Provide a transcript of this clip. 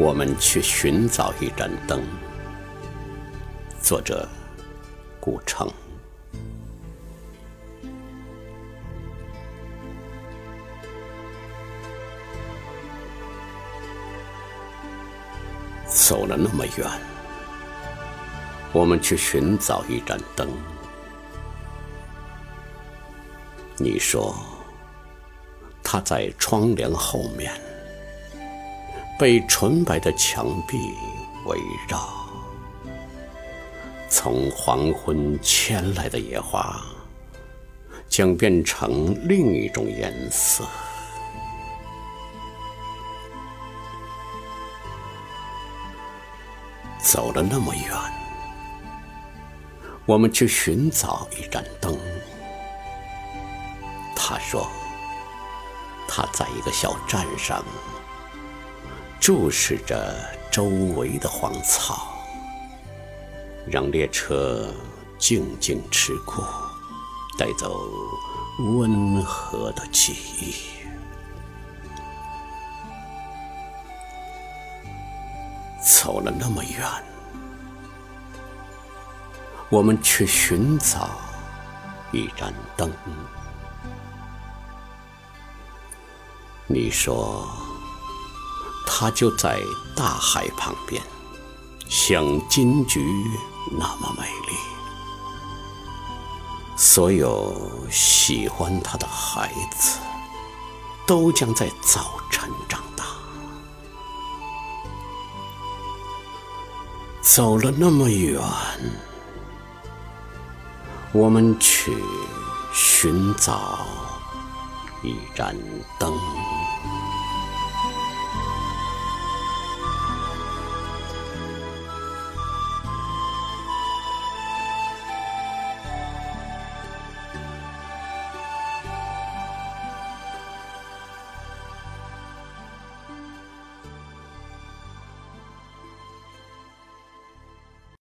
我们去寻找一盏灯。作者：古城。走了那么远，我们去寻找一盏灯。你说，它在窗帘后面。被纯白的墙壁围绕，从黄昏牵来的野花，将变成另一种颜色。走了那么远，我们去寻找一盏灯。他说，他在一个小站上。注视着周围的荒草，让列车静静驰过，带走温和的记忆。走了那么远，我们去寻找一盏灯。你说。它就在大海旁边，像金菊那么美丽。所有喜欢它的孩子，都将在早晨长大。走了那么远，我们去寻找一盏灯。